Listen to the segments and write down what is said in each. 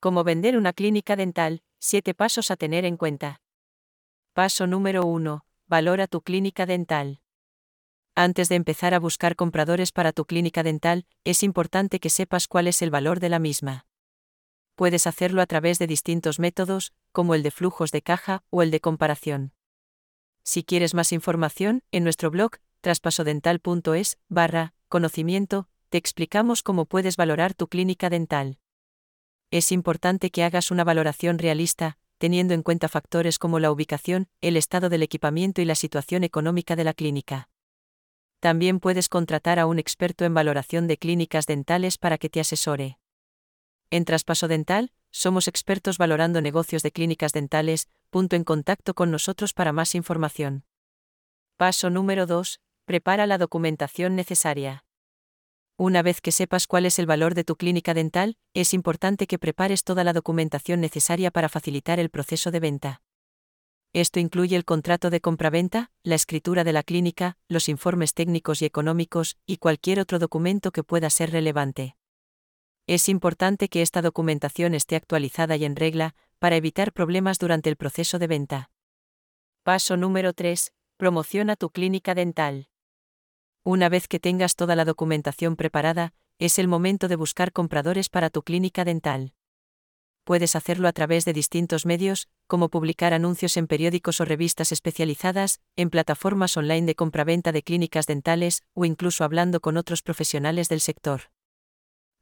Cómo vender una clínica dental, 7 pasos a tener en cuenta. Paso número 1. Valora tu clínica dental. Antes de empezar a buscar compradores para tu clínica dental, es importante que sepas cuál es el valor de la misma. Puedes hacerlo a través de distintos métodos, como el de flujos de caja o el de comparación. Si quieres más información, en nuestro blog, traspasodental.es, barra, conocimiento, te explicamos cómo puedes valorar tu clínica dental es importante que hagas una valoración realista, teniendo en cuenta factores como la ubicación, el estado del equipamiento y la situación económica de la clínica. También puedes contratar a un experto en valoración de clínicas dentales para que te asesore. En Traspaso Dental, somos expertos valorando negocios de clínicas dentales, punto en contacto con nosotros para más información. Paso número 2. Prepara la documentación necesaria. Una vez que sepas cuál es el valor de tu clínica dental, es importante que prepares toda la documentación necesaria para facilitar el proceso de venta. Esto incluye el contrato de compraventa, la escritura de la clínica, los informes técnicos y económicos, y cualquier otro documento que pueda ser relevante. Es importante que esta documentación esté actualizada y en regla, para evitar problemas durante el proceso de venta. Paso número 3. Promociona tu clínica dental. Una vez que tengas toda la documentación preparada, es el momento de buscar compradores para tu clínica dental. Puedes hacerlo a través de distintos medios, como publicar anuncios en periódicos o revistas especializadas, en plataformas online de compraventa de clínicas dentales, o incluso hablando con otros profesionales del sector.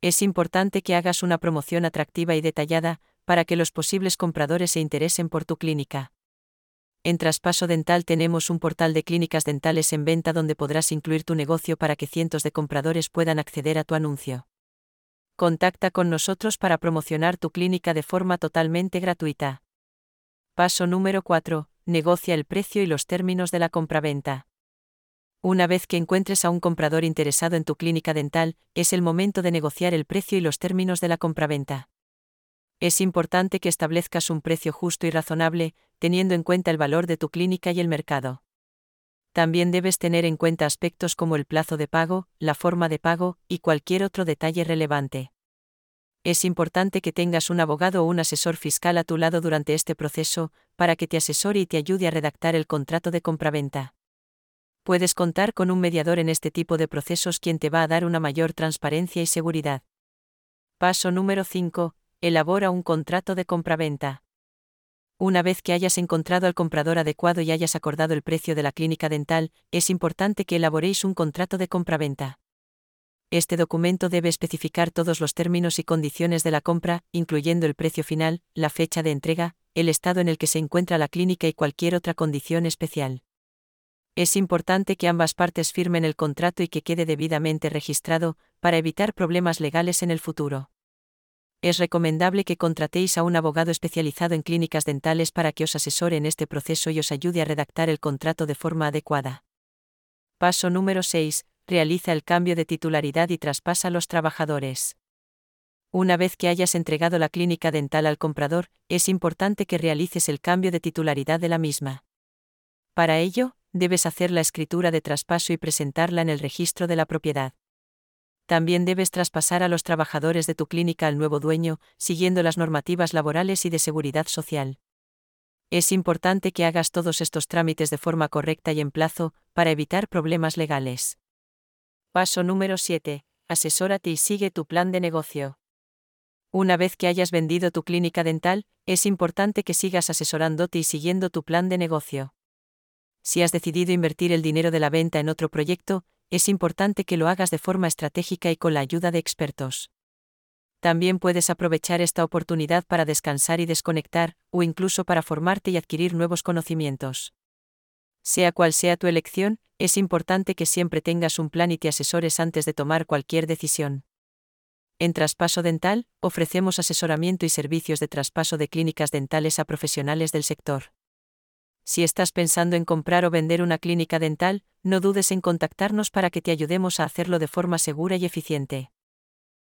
Es importante que hagas una promoción atractiva y detallada, para que los posibles compradores se interesen por tu clínica. En Traspaso Dental tenemos un portal de clínicas dentales en venta donde podrás incluir tu negocio para que cientos de compradores puedan acceder a tu anuncio. Contacta con nosotros para promocionar tu clínica de forma totalmente gratuita. Paso número 4. Negocia el precio y los términos de la compraventa. Una vez que encuentres a un comprador interesado en tu clínica dental, es el momento de negociar el precio y los términos de la compraventa. Es importante que establezcas un precio justo y razonable, teniendo en cuenta el valor de tu clínica y el mercado. También debes tener en cuenta aspectos como el plazo de pago, la forma de pago y cualquier otro detalle relevante. Es importante que tengas un abogado o un asesor fiscal a tu lado durante este proceso, para que te asesore y te ayude a redactar el contrato de compraventa. Puedes contar con un mediador en este tipo de procesos quien te va a dar una mayor transparencia y seguridad. Paso número 5 elabora un contrato de compraventa. Una vez que hayas encontrado al comprador adecuado y hayas acordado el precio de la clínica dental, es importante que elaboréis un contrato de compraventa. Este documento debe especificar todos los términos y condiciones de la compra, incluyendo el precio final, la fecha de entrega, el estado en el que se encuentra la clínica y cualquier otra condición especial. Es importante que ambas partes firmen el contrato y que quede debidamente registrado, para evitar problemas legales en el futuro es recomendable que contratéis a un abogado especializado en clínicas dentales para que os asesore en este proceso y os ayude a redactar el contrato de forma adecuada. Paso número 6. Realiza el cambio de titularidad y traspasa a los trabajadores. Una vez que hayas entregado la clínica dental al comprador, es importante que realices el cambio de titularidad de la misma. Para ello, debes hacer la escritura de traspaso y presentarla en el registro de la propiedad también debes traspasar a los trabajadores de tu clínica al nuevo dueño, siguiendo las normativas laborales y de seguridad social. Es importante que hagas todos estos trámites de forma correcta y en plazo, para evitar problemas legales. Paso número 7. Asesórate y sigue tu plan de negocio. Una vez que hayas vendido tu clínica dental, es importante que sigas asesorándote y siguiendo tu plan de negocio. Si has decidido invertir el dinero de la venta en otro proyecto, es importante que lo hagas de forma estratégica y con la ayuda de expertos. También puedes aprovechar esta oportunidad para descansar y desconectar, o incluso para formarte y adquirir nuevos conocimientos. Sea cual sea tu elección, es importante que siempre tengas un plan y te asesores antes de tomar cualquier decisión. En Traspaso Dental, ofrecemos asesoramiento y servicios de traspaso de clínicas dentales a profesionales del sector. Si estás pensando en comprar o vender una clínica dental, no dudes en contactarnos para que te ayudemos a hacerlo de forma segura y eficiente.